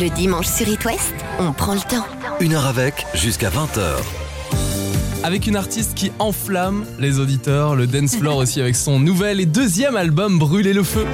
Le dimanche sur It West, on prend le temps. Une heure avec, jusqu'à 20h. Avec une artiste qui enflamme les auditeurs, le dance floor aussi avec son nouvel et deuxième album Brûler le feu.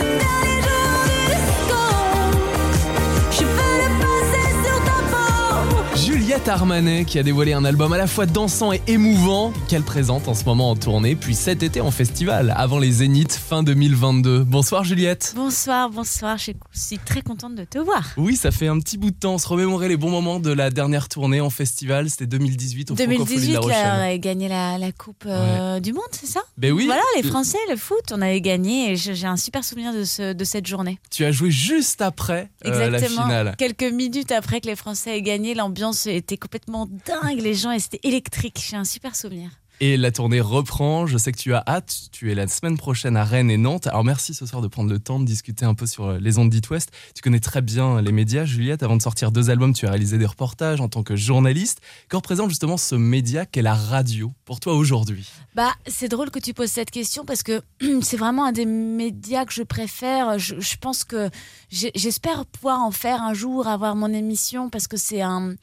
Juliette Armanet qui a dévoilé un album à la fois dansant et émouvant qu'elle présente en ce moment en tournée, puis cet été en festival avant les Zéniths fin 2022. Bonsoir Juliette. Bonsoir, bonsoir, je suis très contente de te voir. Oui, ça fait un petit bout de temps, on se remémorer les bons moments de la dernière tournée en festival, c'était 2018 au 2018, de La là, on Rochelle. avait gagné la, la Coupe euh, du Monde, c'est ça? Ben oui, Voilà, les Français, le foot, on avait gagné et j'ai un super souvenir de, ce- de cette journée. tu as joué juste après euh, la Exactement. finale. Quelques minutes après que les Français aient gagné, l'ambiance était complètement dingue, les gens, et c'était électrique. J'ai un super souvenir. Et la tournée reprend, je sais que tu as hâte, tu es la semaine prochaine à Rennes et Nantes. Alors merci ce soir de prendre le temps de discuter un peu sur euh, les ondes d'It West. Tu connais très bien les médias, Juliette. Avant de sortir deux albums, tu as réalisé des reportages en tant que journaliste. Que représente justement ce média qu'est la radio pour toi aujourd'hui? Bah, c'est drôle que tu poses cette question parce que c'est vraiment un des médias que je préfère. Je, je pense que j'espère pouvoir en faire un jour, avoir mon émission parce que c'est un,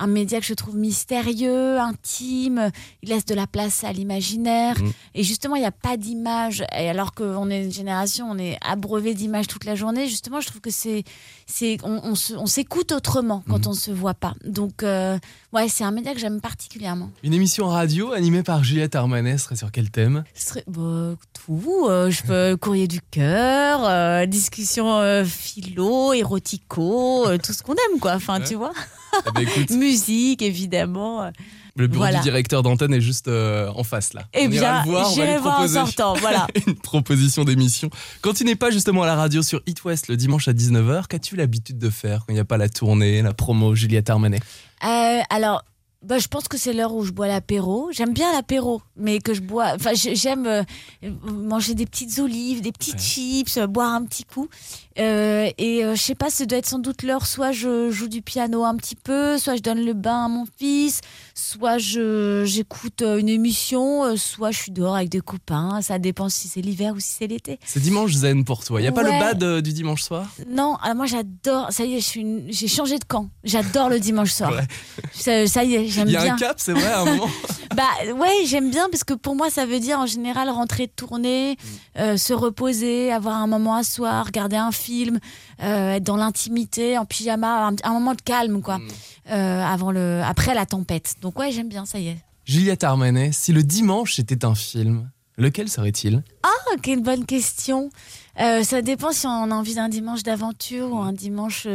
un média que je trouve mystérieux, intime. Il laisse de la place à l'imaginaire. Mm. Et justement, il n'y a pas d'image. Et alors qu'on est une génération, on est abreuvé d'images toute la journée. Justement, je trouve que c'est, c'est, on, s'écoute autrement quand Mm. on se voit pas. Donc, euh, ouais, c'est un média que j'aime particulièrement. Une émission radio animée par Juliette Armanet serait sur quel thème? Ce serait bah, tout. euh, je peux courrier du cœur, euh, discussion euh, philo, érotico, tout ce qu'on aime, quoi. Enfin, Ouais. tu vois? Ben, écoute, Musique, évidemment. le bureau Voilà. du directeur d'antenne est juste euh, en face là. Eh on ira bien, le voir, on va j'irai lui voir en sortant. Voilà. une proposition d'émission. Quand tu n'es pas justement à la radio sur It West le dimanche à 19h, qu'as-tu l'habitude de faire quand il n'y a pas la tournée, la promo Juliette Armanet? Euh, alors. Bah, je pense que c'est l'heure où je bois l'apéro. J'aime bien l'apéro, mais que je bois. Enfin, j'ai- j'aime euh, manger des petites olives, des petites Ouais. chips, euh, boire un petit coup. Euh, et euh, je sais pas, ça doit être sans doute l'heure. Soit je joue du piano un petit peu, soit je donne le bain à mon fils, soit je j'écoute une émission, soit je suis dehors avec des copains. Ça dépend si c'est l'hiver ou si c'est l'été. C'est dimanche zen pour toi. Il n'y a pas le bad du dimanche soir? Non, alors moi j'adore. Ça y est, une- j'ai changé de camp. J'adore le dimanche soir. Ouais. Ça, ça y est, j'aime Il y a bien. un cap, c'est vrai, à un moment Bah ouais, j'aime bien parce que pour moi ça veut dire en général rentrer de tournée, Mm. euh, se reposer, avoir un moment à soi, regarder un film, euh, être dans l'intimité, en pyjama, un, un moment de calme quoi, Mm. euh, avant le, après la tempête. Donc ouais, j'aime bien, ça y est. Juliette Armanet, si le dimanche était un film, lequel serait-il? Ah, quelle bonne question. Euh, ça dépend si on a envie d'un dimanche d'aventure ou un dimanche.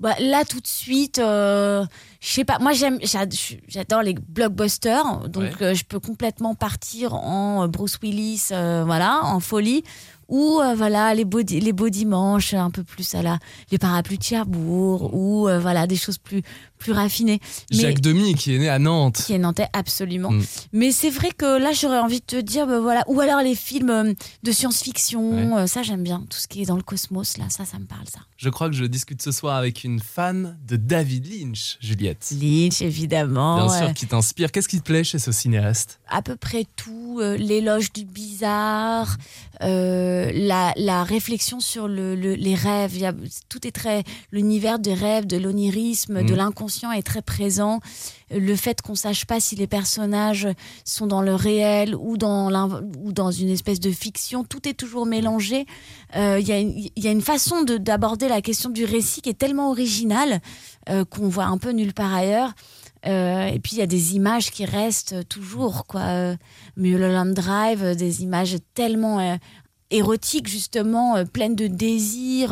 Bah, là, tout de suite, euh, je sais pas. Moi, j'aime, j'ad- j'adore les blockbusters, donc Ouais. euh, je peux complètement partir en euh, Bruce Willis, euh, voilà, en folie. Ou euh, voilà les beaux les beaux dimanches un peu plus à la les parapluies de Cherbourg ou euh, voilà des choses plus plus raffinées Mais- Jacques Demy, qui est né à Nantes. qui est nantais absolument. Mm. Mais c'est vrai que là j'aurais envie de te dire bah, voilà ou alors les films euh, de science-fiction, euh, ça j'aime bien tout ce qui est dans le cosmos là, ça ça me parle ça. Je crois que je discute ce soir avec une fan de David Lynch, Juliette. Lynch évidemment, Bien sûr, qui t'inspire. Qu'est-ce qui te plaît chez ce cinéaste? À peu près tout, euh, l'éloge du bizarre, euh, la, la réflexion sur le, le- les rêves. Il y a, tout est très l'univers des rêves, de l'onirisme, de Mhm. l'inconscient est très présent. Le fait qu'on sache pas si les personnages sont dans le réel ou dans l'in- ou dans une espèce de fiction, tout est toujours mélangé. Euh, Il y, a une- il y a une façon de- d'aborder la question du récit qui est tellement originale qu'on voit un peu nulle part ailleurs. Euh, et puis il y a des images qui restent toujours, quoi. Euh, Mulholland Drive, euh, des images tellement euh, érotiques justement, pleines de désir.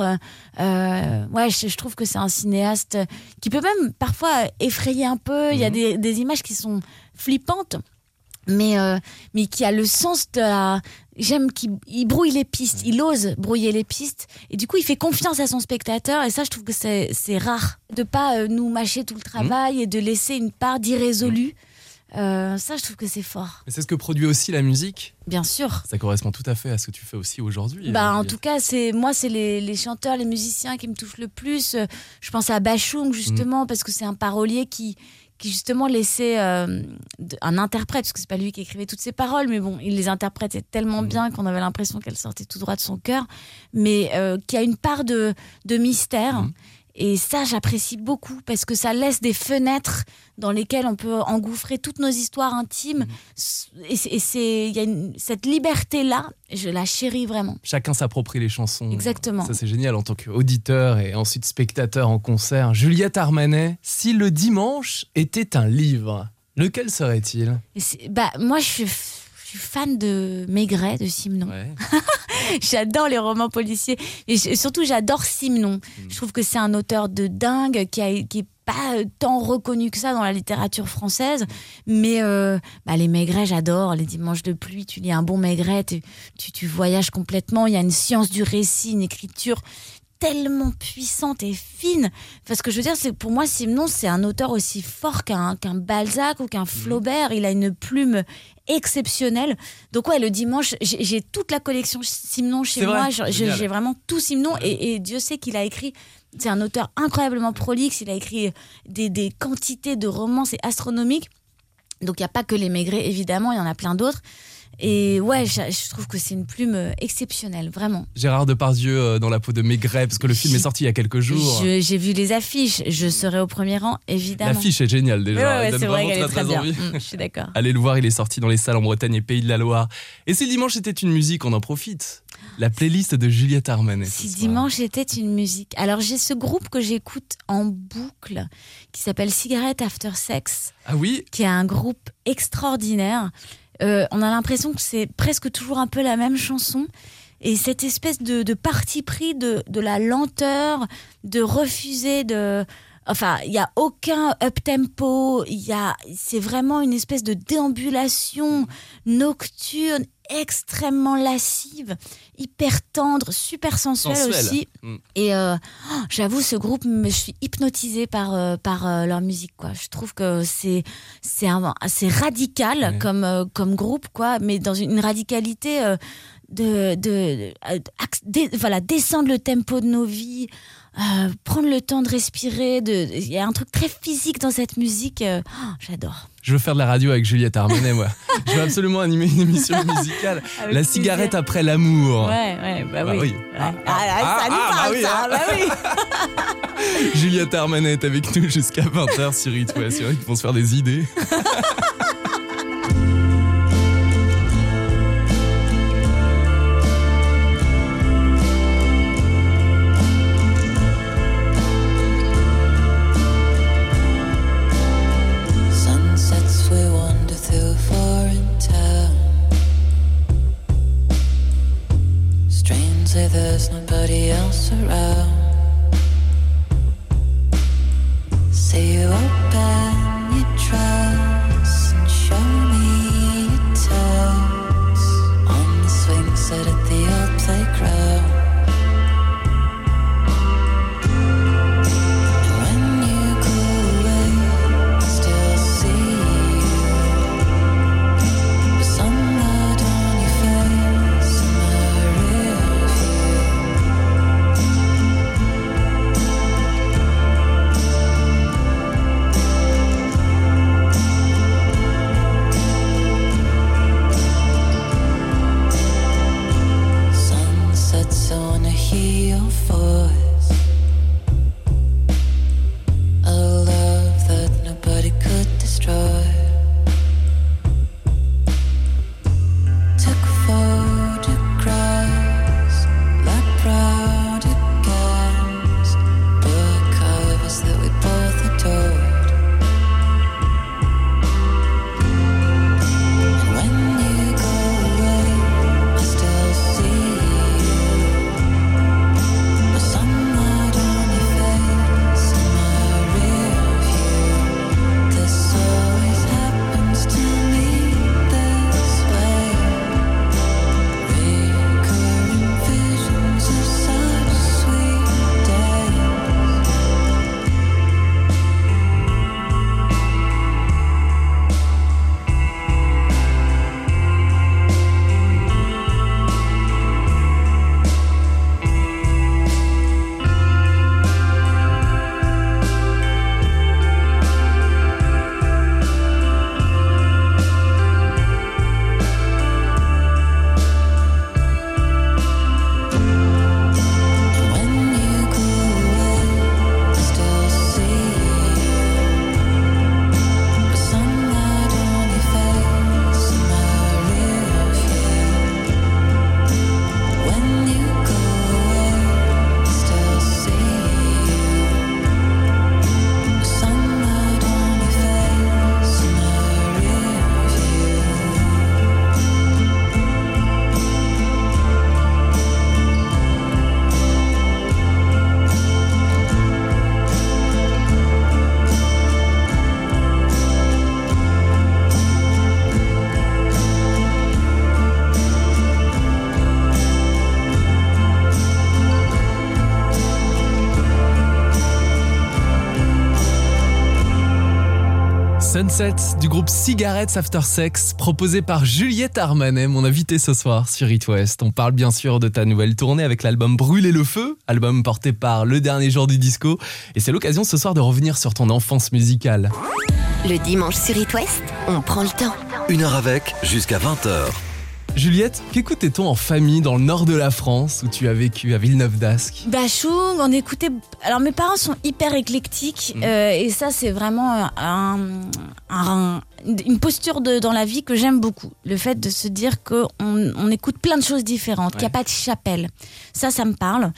ouais, je, je trouve que c'est un cinéaste qui peut même parfois effrayer un peu. Il y a Mhm. des, des images qui sont flippantes. Mais, mais qui a le sens de la. J'aime qu'il il brouille les pistes, il ose brouiller les pistes. Et du coup, il fait confiance à son spectateur. Et ça, je trouve que c'est c'est rare. De pas euh, nous mâcher tout le travail et de laisser une part d'irrésolu. Euh, ça, je trouve que c'est fort. Mais c'est ce que produit aussi la musique. Bien sûr. Ça correspond tout à fait à ce que tu fais aussi aujourd'hui. Bah, euh, en tout cas, c'est moi, c'est les, les chanteurs, les musiciens qui me touchent le plus. Je pense à Bachung justement parce que c'est un parolier qui qui justement laissait euh, un interprète, parce que c'est pas lui qui écrivait toutes ces paroles, mais bon, il les interprétait tellement Mhm. bien qu'on avait l'impression qu'elles sortaient tout droit de son cœur, mais euh, qui a une part de, de mystère. Mhm. Et ça, j'apprécie beaucoup parce que ça laisse des fenêtres dans lesquelles on peut engouffrer toutes nos histoires intimes. Et c'est- et c'est, il y a une- cette liberté-là, je la chéris vraiment. Chacun s'approprie les chansons. Exactement. Ça, c'est génial en tant qu'auditeur et ensuite spectateur en concert. Juliette Armanet, si le dimanche était un livre, lequel serait-il? Bah, moi, je suis, f- je suis fan de Maigret, de Simenon. Ouais. J'adore les romans policiers et surtout j'adore Simenon. Mm. Je trouve que c'est un auteur de dingue qui a qui est pas tant reconnu que ça dans la littérature française, mais euh, bah, les Maigret j'adore. Les dimanches de pluie, tu lis un bon Maigret, tu, tu, tu voyages complètement. Il y a une science du récit, une écriture tellement puissante et fine. Enfin, ce que je veux dire, c'est que pour moi, Simenon, c'est un auteur aussi fort qu'un Balzac ou Mhm. qu'un Flaubert. Il a une plume exceptionnelle. Donc ouais, le dimanche, j'ai toute la collection Simenon chez vrai, moi. J'ai vraiment tout Simenon et, et Dieu sait qu'il a écrit. C'est un auteur incroyablement prolixe. Il a écrit des, des quantités de romans, c'est astronomique. Donc il n'y a pas que les Maigret, évidemment, il y en a plein d'autres. Et ouais, je, je trouve que c'est une plume euh, exceptionnelle, vraiment. Gérard Depardieu euh, dans la peau de Maigret, parce que le film est sorti il y a quelques jours. J'ai vu les affiches, je serai au premier rang, évidemment. L'affiche est géniale Ouais, déjà. ouais, Elle donne c'est vrai qu'elle est très, bien. envie. Mm, je suis d'accord. Allez le voir, il est sorti dans les salles en Bretagne et Pays de la Loire. Et si dimanche était une musique, on en profite. La playlist de Juliette Armanet. Si dimanche était une musique. Alors j'ai ce groupe que j'écoute en boucle qui s'appelle Cigarette After Sex, Ah oui? qui est un groupe extraordinaire. Euh, on a l'impression que c'est presque toujours un peu la même chanson. Et cette espèce de, parti pris de, de la lenteur, de refuser de... Enfin, il n'y a aucun up-tempo, c'est vraiment une espèce de déambulation nocturne extrêmement lascive, hyper tendre, super sensuelle Sensuelle. aussi. Mm. Et euh, oh, j'avoue, ce groupe, me- je suis hypnotisée par, euh, par euh, leur musique. Quoi. Je trouve que c'est assez radical Ouais. comme, comme groupe, quoi, mais dans une, radicalité de, de, dé- voilà, descendre le tempo de nos vies, euh, prendre le temps de respirer. de- Il y a un truc très physique dans cette musique. euh, oh, J'adore. Je veux faire de la radio avec Juliette Armanet, moi. Je veux absolument animer une émission musicale. Avec la plaisir. cigarette après l'amour. Ouais, ouais, bah, Bah oui. oui. Ouais. Ah, Ah, ah, ça nous ah, bah parle, oui, ça. hein. bah oui. Juliette Armanet est avec nous jusqu'à 20h sur It West. C'est vrai qu'ils vont se faire des idées. See you open your dress and show me your toes on the swing set at the altar. Sunset du groupe Cigarettes After Sex, proposé par Juliette Armanet, mon invité ce soir sur It West. On parle bien sûr de ta nouvelle tournée avec l'album Brûler le feu, album porté par Le Dernier Jour du Disco. Et c'est l'occasion ce soir de revenir sur ton enfance musicale. Le dimanche sur It West, on prend le temps. Une heure avec, jusqu'à 20h. Juliette, qu'écoutait-on en famille dans le nord de la France où tu as vécu à Villeneuve d'Ascq? Bachung, on écoutait. Alors mes parents sont hyper éclectiques Mhm. euh, et ça c'est vraiment un, un- une posture de, dans la vie que j'aime beaucoup. Le fait de se dire qu'on on écoute plein de choses différentes, qu'il n'y a pas de chapelle. Ça, ça me parle.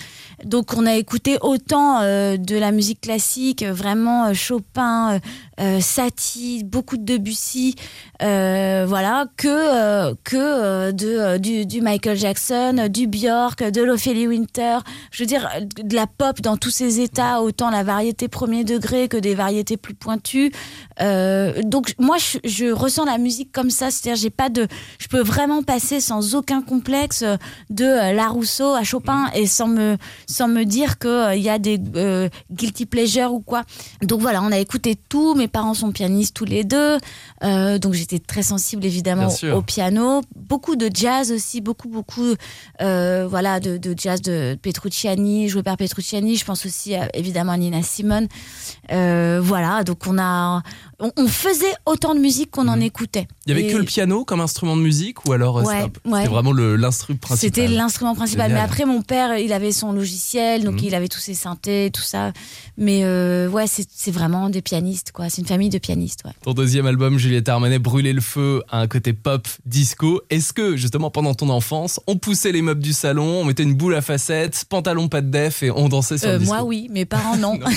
Donc on a écouté autant euh, de la musique classique, euh, vraiment euh, Chopin, euh, Satie, beaucoup de Debussy, euh, voilà, que que de du, du Michael Jackson, du Björk, de l'Ophélie Winter. Je veux dire de la pop dans tous ses états, autant la variété premier degré que des variétés plus pointues. Donc moi je, je ressens la musique comme ça, c'est-à-dire j'ai pas de, je peux vraiment passer sans aucun complexe de La Rousseau à Chopin et sans me sans me dire que il y a des euh, guilty pleasures ou quoi. Donc voilà, on a écouté tout. Mes parents sont pianistes tous les deux, euh, donc j'étais très sensible évidemment au piano. Beaucoup de jazz aussi, beaucoup beaucoup euh, voilà de, de jazz de Petrucciani, joué par Petrucciani. Je pense aussi évidemment à Nina Simone. Euh, voilà, donc on a on, on faisait autant de musique qu'on en Mhm. écoutait. Il y avait Et que le piano comme instrument de musique ou alors euh, Ouais, c'était- ouais. vraiment l'instrument principal? C'était l'instrument principal. Génial. Mais après, mon père, il avait son logiciel, donc Mhm. il avait tous ses synthés, tout ça. Mais euh, ouais, c'est vraiment des pianistes, quoi. C'est une famille de pianistes, ouais. Ton deuxième album, Juliette Armanet, Brûler le feu, a un côté pop, disco. Est-ce que, justement, pendant ton enfance, on poussait les meubles du salon, on mettait une boule à facettes, pantalon pas de def et on dansait sur Euh, le disco moi, oui. Mes parents, non.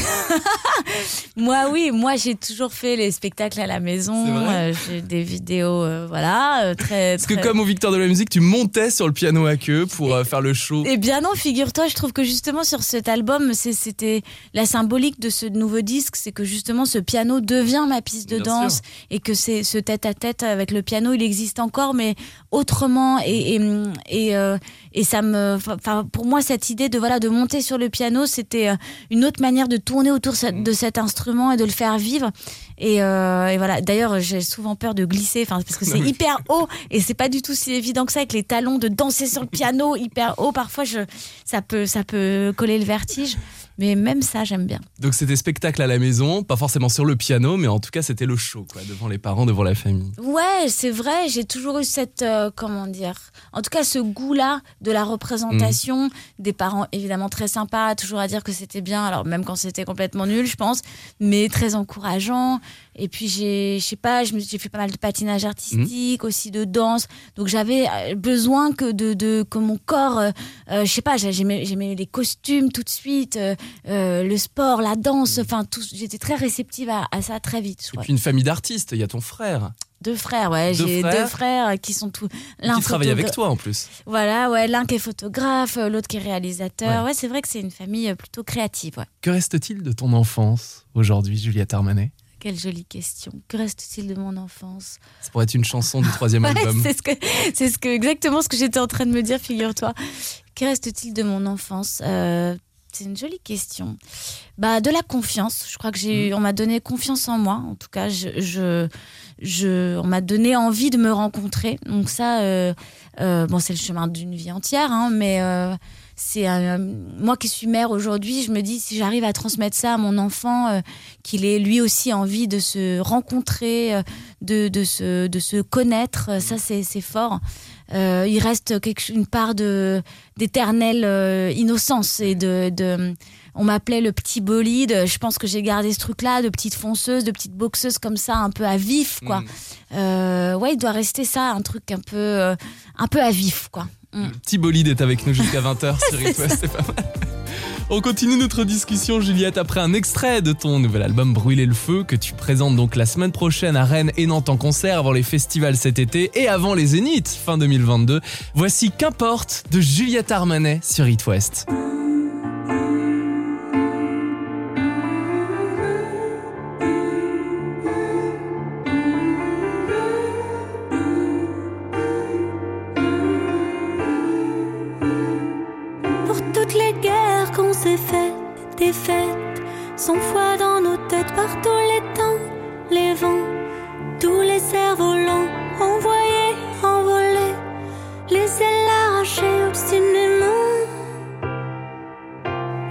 moi, oui. Moi, j'ai toujours fait les spectacles à la maison. Euh, j'ai des vidéos, voilà, très. Parce que comme au Victor de la musique, tu montais sur le piano à queue pour faire le show. Eh bien non, figure-toi, je trouve que justement sur cet album, c'était la symbolique de ce nouveau disque, c'est que justement ce piano devient ma piste de Bien danse et que c'est ce tête-à-tête avec le piano, il existe encore, mais autrement. Et, et, et, euh, et ça me, enfin pour moi cette idée de voilà de monter sur le piano, c'était euh, une autre manière de tourner autour ce- de cet instrument et de le faire vivre. Et, euh, et voilà. D'ailleurs, j'ai souvent peur de glisser, enfin parce que c'est hyper haut et c'est pas du tout si évident que ça avec les talons de danser sur le piano hyper haut. Parfois, je, ça peut, ça peut coller le vertige. Mais même ça, j'aime bien. Donc c'était spectacle à la maison, pas forcément sur le piano, mais en tout cas c'était le show, quoi, devant les parents, devant la famille. Ouais, c'est vrai. J'ai toujours eu cette, euh, comment dire, en tout cas ce goût-là de la représentation des parents, évidemment très sympas, toujours à dire que c'était bien. Alors même quand c'était complètement nul, je pense, mais très encourageant. Et puis j'ai, je sais pas, j'ai fait pas mal de patinage artistique, aussi de danse. Donc j'avais euh, besoin que de, de que mon corps, euh, euh, je sais pas, j'ai- j'aimais, j'aimais les costumes tout de suite, euh, le sport, la danse. Enfin, tout. J'étais très réceptive à, à ça très vite. Et puis une famille d'artistes, il y a ton frère Deux frères, ouais. Deux J'ai frères. deux frères qui sont tous. qui travaille avec toi en plus. Voilà, ouais. L'un qui est photographe, l'autre qui est réalisateur. Ouais. Ouais, c'est vrai que c'est une famille plutôt créative, ouais. Que reste-t-il de ton enfance aujourd'hui, Juliette Armanet? Quelle jolie question. Que reste-t-il de mon enfance? Ça pourrait être une chanson du troisième album. c'est ce que, c'est ce que, exactement ce que j'étais en train de me dire, figure-toi. Que reste-t-il de mon enfance? Euh, C'est une jolie question. Bah, de la confiance. Je crois que j'ai, eu- on m'a donné confiance en moi. En tout cas, je, je, je- on m'a donné envie de me rencontrer. Donc ça, euh, euh, bon, c'est le chemin d'une vie entière, hein, mais c'est euh, moi qui suis mère aujourd'hui. Je me dis si j'arrive à transmettre ça à mon enfant, euh, qu'il ait lui aussi envie de se rencontrer, euh, de, de se, de se connaître, euh, ça c'est fort. Il reste quelque, une part de d'éternelle innocence et de, de on m'appelait le petit bolide. Je pense que j'ai gardé ce truc-là, de petite fonceuse, de petite boxeuse comme ça, un peu à vif, quoi. Mm. Euh, ouais, il doit rester ça, un truc un peu, euh, un peu à vif, quoi. Le petit bolide est avec nous jusqu'à 20h sur It West, c'est pas mal. On continue notre discussion, Juliette, après un extrait de ton nouvel album Brûler le feu que tu présentes donc la semaine prochaine à Rennes et Nantes en concert avant les festivals cet été et avant les Zéniths fin 2022. Voici Qu'importe de Juliette Armanet sur It West. S'est faites, des fêtes, sans foi dans nos têtes, par tous les temps, les vents, Tous les cerfs-volants envoyés, envolés, les ailes arrachées obstinément.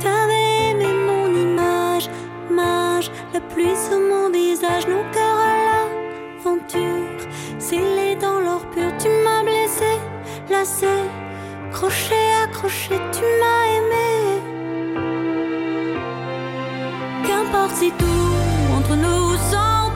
T'avais aimé mon image, mage, la pluie sur mon visage, nos cœurs à l'aventure, scellés dans l'or pur. Tu m'as blessé, lassé, crochet, accroché, tu m'as tout entre nous s'entame,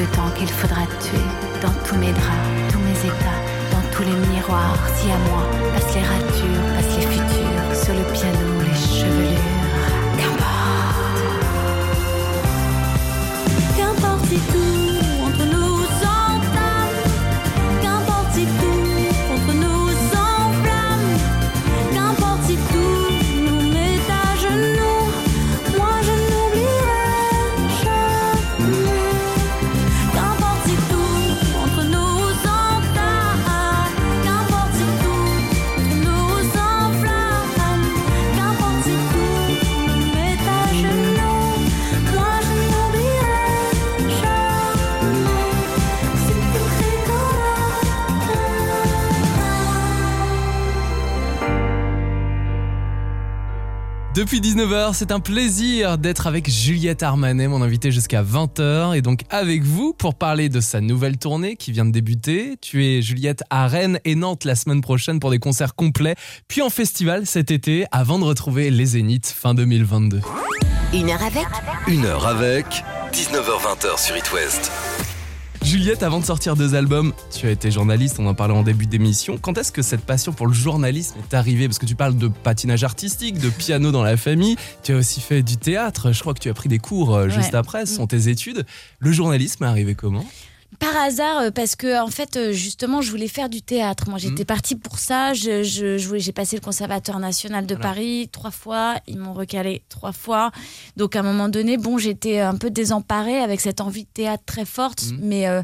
le temps qu'il faudra tuer. Depuis 19h, c'est un plaisir d'être avec Juliette Armanet, mon invité jusqu'à 20h, et donc avec vous pour parler de sa nouvelle tournée qui vient de débuter. Tu es Juliette à Rennes et Nantes la semaine prochaine pour des concerts complets, puis en festival cet été avant de retrouver les Zéniths fin 2022. Une heure avec Une heure avec 19h20h sur It West. Juliette, avant de sortir deux albums, tu as été journaliste, on en parlait en début d'émission. Quand est-ce que cette passion pour le journalisme est arrivée? Parce que tu parles de patinage artistique, de piano dans la famille, tu as aussi fait du théâtre, je crois que tu as pris des cours euh, juste Ouais. après, ce sont tes études. Le journalisme est arrivé comment? Par hasard, euh, parce que en fait, euh, justement, je voulais faire du théâtre. Moi, j'étais Mhm. partie pour ça. Je, je, je voulais- j'ai passé le Conservatoire national de Voilà. Paris trois fois. Ils m'ont recalé trois fois. Donc, à un moment donné, bon, j'étais un peu désemparée avec cette envie de théâtre très forte, Mhm. mais euh,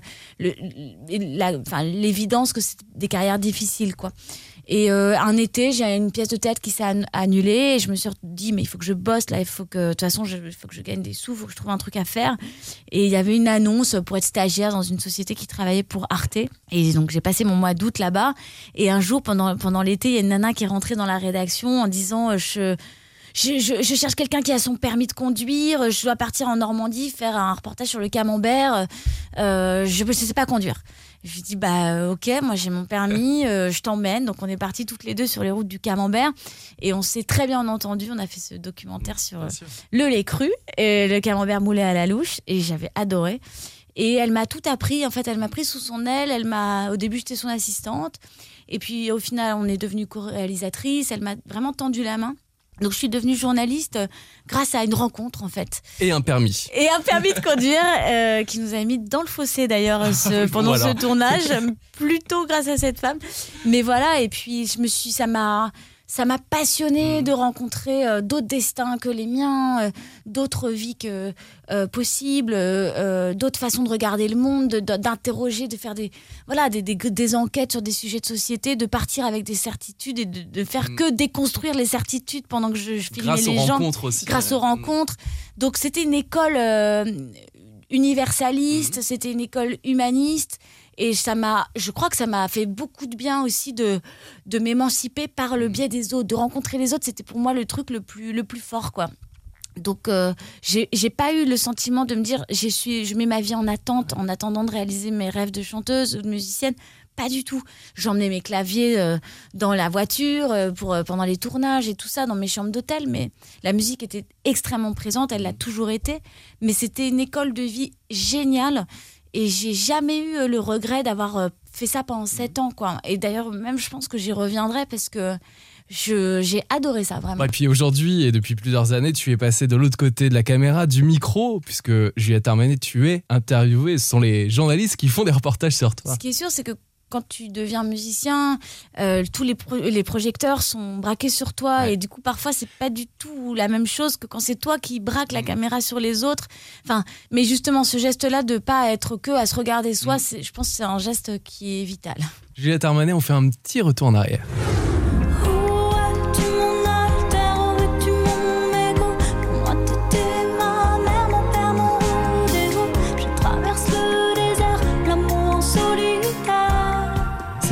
enfin, l'évidence que c'est des carrières difficiles, quoi. Et euh, un été, j'ai une pièce de théâtre qui s'est an- annulée et je me suis dit mais il faut que je bosse là, il faut que de toute façon il faut que je gagne des sous, il faut que je trouve un truc à faire. Et il y avait une annonce pour être stagiaire dans une société qui travaillait pour Arte. Et donc j'ai passé mon mois d'août là-bas. Et un jour pendant pendant l'été, il y a une nana qui est rentrée dans la rédaction en disant euh, je- je cherche quelqu'un qui a son permis de conduire. Je dois partir en Normandie faire un reportage sur le camembert. Euh, je ne sais pas conduire. Je lui dis bah euh, ok, moi j'ai mon permis, euh, je t'emmène. Donc on est partis toutes les deux sur les routes du camembert et on s'est très bien entendu. On a fait ce documentaire sur euh, le lait cru et le camembert moulé à la louche et j'avais adoré. Et elle m'a tout appris. En fait, elle m'a pris sous son aile. Elle m'a, au début, j'étais son assistante. Et puis, au final, on est devenue co-réalisatrice. Elle m'a vraiment tendu la main. Donc je suis devenue journaliste euh, grâce à une rencontre en fait. Et un permis. Et un permis de conduire euh, qui nous a mis dans le fossé d'ailleurs ce- bon, pendant ce tournage, plutôt grâce à cette femme. Mais voilà, et puis je me suis, ça m'a, ça m'a passionné de rencontrer euh, d'autres destins que les miens, euh, d'autres vies que euh, possibles, d'autres façons de regarder le monde, de- de- d'interroger, de faire des, voilà, des, des, des enquêtes sur des sujets de société, de partir avec des certitudes et de, de faire que déconstruire les certitudes pendant que je, je filmais Grâce aux gens rencontres aussi. grâce aux rencontres. Donc c'était une école universaliste, Mhm. c'était une école humaniste. Et ça m'a, je crois que ça m'a fait beaucoup de bien aussi de, de m'émanciper par le biais des autres, de rencontrer les autres. C'était pour moi le truc le plus, le plus fort, quoi. Donc, euh, j'ai j'ai pas eu le sentiment de me dire, je, suis, je mets ma vie en attente, en attendant de réaliser mes rêves de chanteuse ou de musicienne. Pas du tout. J'emmenais mes claviers euh, dans la voiture euh, pour, euh, pendant les tournages et tout ça, dans mes chambres d'hôtel. Mais la musique était extrêmement présente, elle l'a toujours été. Mais c'était une école de vie géniale. Et j'ai jamais eu euh, le regret d'avoir euh, fait ça pendant sept ans. Quoi. Et d'ailleurs, même je pense que j'y reviendrai parce que j'ai adoré ça, vraiment. Et puis aujourd'hui, et depuis plusieurs années, tu es passé de l'autre côté de la caméra, du micro, puisque Juliette Armanet, tu es interviewée. Ce sont les journalistes qui font des reportages sur toi. Ce qui est sûr, c'est que quand tu deviens musicien, euh, tous les, pro- les projecteurs sont braqués sur toi Ouais. et du coup parfois c'est pas du tout la même chose que quand c'est toi qui braque la Mm. caméra sur les autres. Enfin, mais justement ce geste-là de pas être que à se regarder soi, Mm. c'est, je pense que c'est un geste qui est vital. Juliette Armanet, on fait un petit retour en arrière.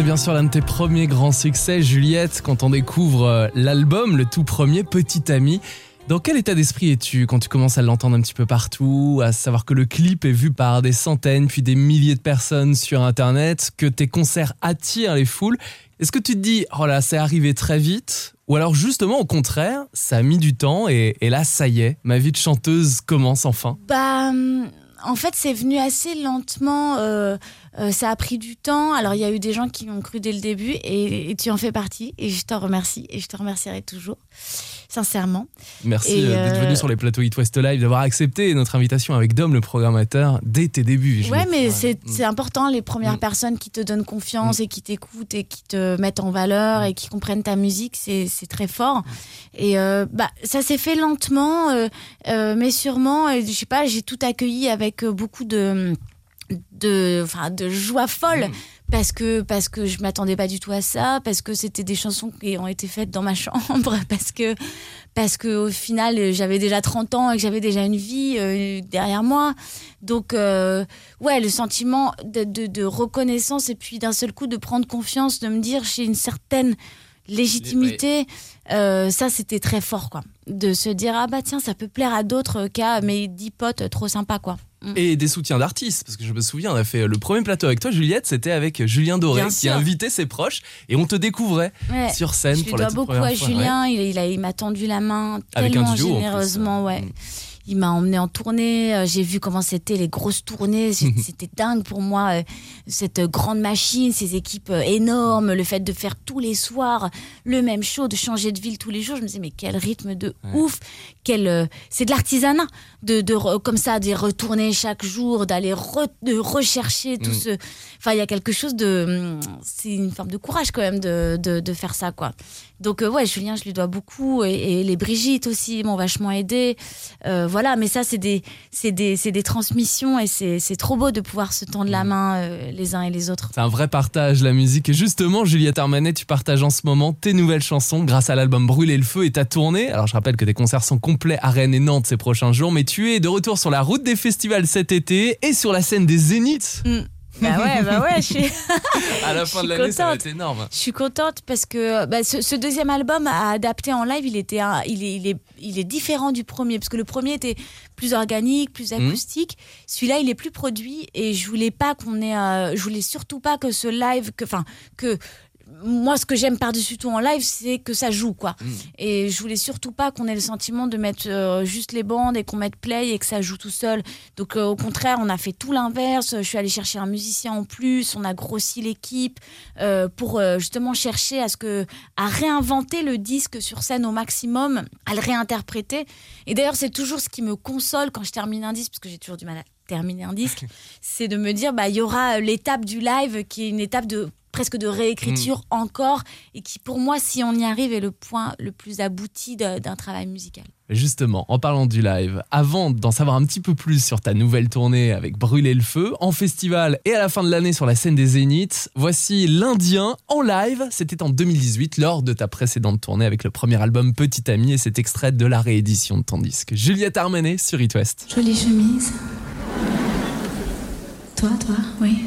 C'est bien sûr l'un de tes premiers grands succès, Juliette, quand on découvre euh, l'album, le tout premier, Petit Ami. Dans quel état d'esprit es-tu quand tu commences à l'entendre un petit peu partout, à savoir que le clip est vu par des centaines puis des milliers de personnes sur Internet, que tes concerts attirent les foules? Est-ce que tu te dis, oh là, c'est arrivé très vite? Ou alors justement, au contraire, ça a mis du temps et, là, ça y est, ma vie de chanteuse commence enfin? Bah, hum, en fait, c'est venu assez lentement. euh, euh, ça a pris du temps. Alors, il y a eu des gens qui m'ont cru dès le début et, et tu en fais partie. Et je t'en remercie. Et je te remercierai toujours, sincèrement. Merci euh, d'être euh, venu sur les plateaux It West Live, d'avoir accepté notre invitation avec Dom, le programmateur, dès tes débuts. Ouais, mais c'est Mm. important, les premières Mm. personnes qui te donnent confiance et qui t'écoutent et qui te mettent en valeur Mm. et qui comprennent ta musique, c'est très fort. Et euh, bah, ça s'est fait lentement, euh, euh, mais sûrement, et je sais pas, j'ai tout accueilli avec euh, beaucoup de de, enfin, de joie folle. Mm. Parce que, parce que je m'attendais pas du tout à ça, parce que c'était des chansons qui ont été faites dans ma chambre, parce que, parce que au final, j'avais déjà 30 ans et que j'avais déjà une vie euh, derrière moi. Donc, euh, ouais, le sentiment de, de, de reconnaissance et puis d'un seul coup de prendre confiance, de me dire j'ai une certaine légitimité, euh, ça c'était très fort, quoi. De se dire ah bah tiens, ça peut plaire à d'autres qu'à mes dix potes trop sympas, quoi. Mm. Et des soutiens d'artistes, parce que je me souviens, on a fait le premier plateau avec toi, Juliette, c'était avec Julien Doré, Bien qui sûr. a invité ses proches, et on te découvrait Ouais. sur scène Je pour dois beaucoup à fois. Julien. Il, il a- il m'a tendu la main Avec tellement duo, généreusement. ouais. mm. Il m'a emmené en tournée. euh, J'ai vu comment c'était les grosses tournées. C'était dingue pour moi. euh, Cette grande machine, ces équipes euh, énormes, le fait de faire tous les soirs le même show, de changer de ville tous les jours. Je me disais mais quel rythme de Ouais. ouf. Quel c'est de l'artisanat de, de comme ça d'y retourner chaque jour, d'aller re- de rechercher tout Mm. ce. Enfin il y a quelque chose de. C'est une forme de courage quand même de, de, de faire ça quoi. Donc euh, ouais, Julien, je lui dois beaucoup et, et les Brigitte aussi m'ont vachement aidé. Euh, voilà, mais ça c'est des c'est des c'est des transmissions et c'est c'est trop beau de pouvoir se tendre la Mhm. main euh, les uns et les autres. C'est un vrai partage, la musique. Et justement, Juliette Armanet, tu partages en ce moment tes nouvelles chansons grâce à l'album Brûler le feu et ta tournée. Alors, je rappelle que tes concerts sont complets à Rennes et Nantes ces prochains jours, mais tu es de retour sur la route des festivals cet été et sur la scène des Zéniths. Bah ouais, bah ouais, je suis À la fin de l'année, ça va contente. être énorme. Je suis contente parce que bah, ce, ce deuxième album à adapter en live, il était un- il est, il est il est différent du premier parce que le premier était plus organique, plus Mhm. acoustique. Celui-là, il est plus produit et je voulais pas qu'on ait, euh, je voulais surtout pas que ce live, que enfin que moi, ce que j'aime par-dessus tout en live, c'est que ça joue, quoi. Mm. Et je voulais surtout pas qu'on ait le sentiment de mettre euh, juste les bandes et qu'on mette play et que ça joue tout seul. Donc, euh, au contraire, on a fait tout l'inverse. Je suis allée chercher un musicien en plus. On a grossi l'équipe euh, pour justement chercher à ce que, à réinventer le disque sur scène au maximum, à le réinterpréter. Et d'ailleurs, c'est toujours ce qui me console quand je termine un disque, parce que j'ai toujours du mal à terminer un disque, c'est de me dire, bah, il y aura l'étape du live qui est une étape de presque de réécriture encore et qui pour moi si on y arrive est le point le plus abouti d'un travail musical. Justement, en parlant du live, avant d'en savoir un petit peu plus sur ta nouvelle tournée avec Brûler le feu, en festival et à la fin de l'année sur la scène des Zéniths, voici l'Indien en live. C'était en 2018 lors de ta précédente tournée avec le premier album Petit Ami et cet extrait de la réédition de ton disque. Juliette Armanet sur It West. Jolie chemise. Toi, toi, oui.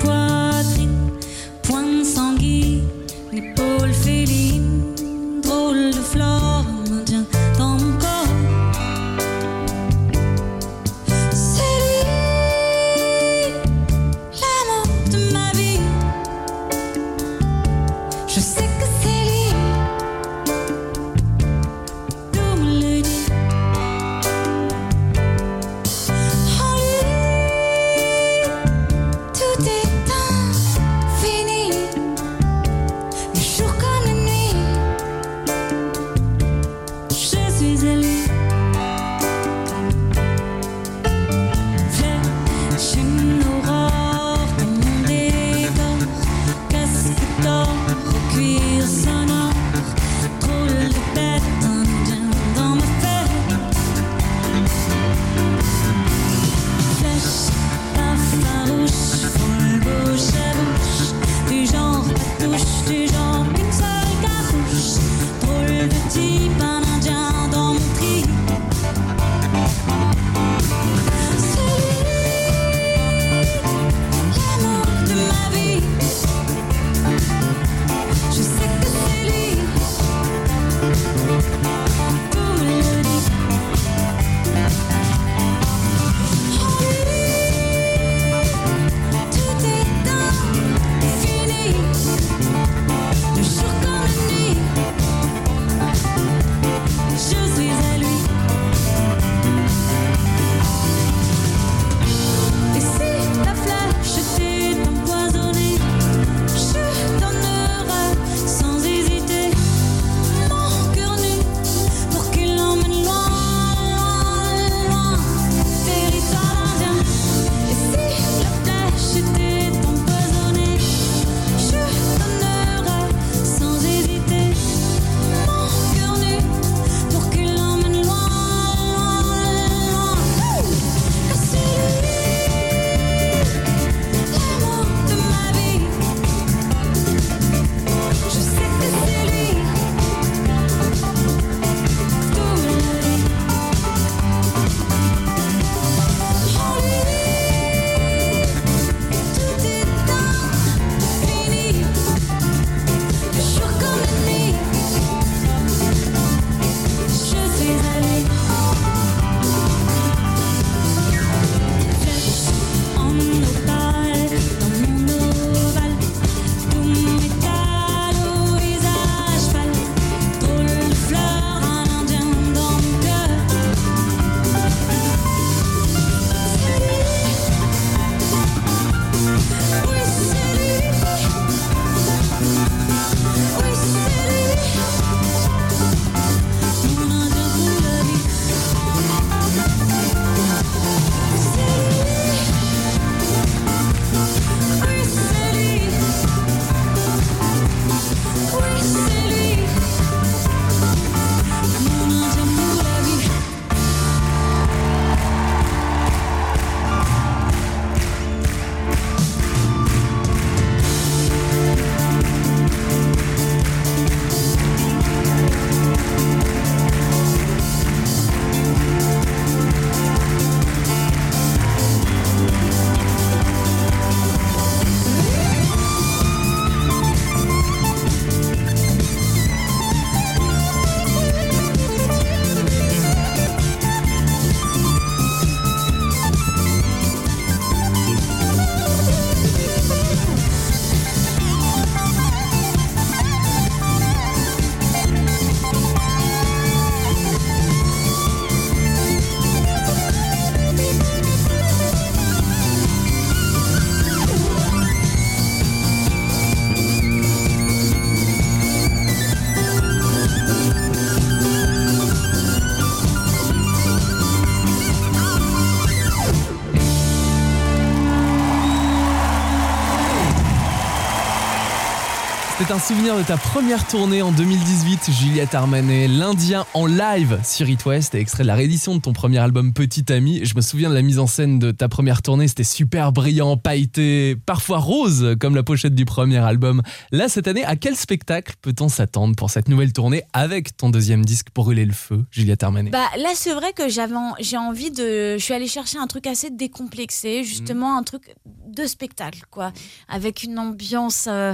souvenir de ta première tournée en 2018, Juliette Armanet, l'Indien en live sur It West, et extrait de la réédition de ton premier album Petit Ami. Je me souviens de la mise en scène de ta première tournée, c'était super brillant, pailleté, parfois rose, comme la pochette du premier album. Là, cette année, à quel spectacle peut-on s'attendre pour cette nouvelle tournée avec ton deuxième disque Brûler le feu, Juliette Armanet? Bah là, c'est vrai que j'avais, j'ai envie de, je suis allée chercher un truc assez décomplexé, justement un truc de spectacle, quoi, avec une ambiance. euh,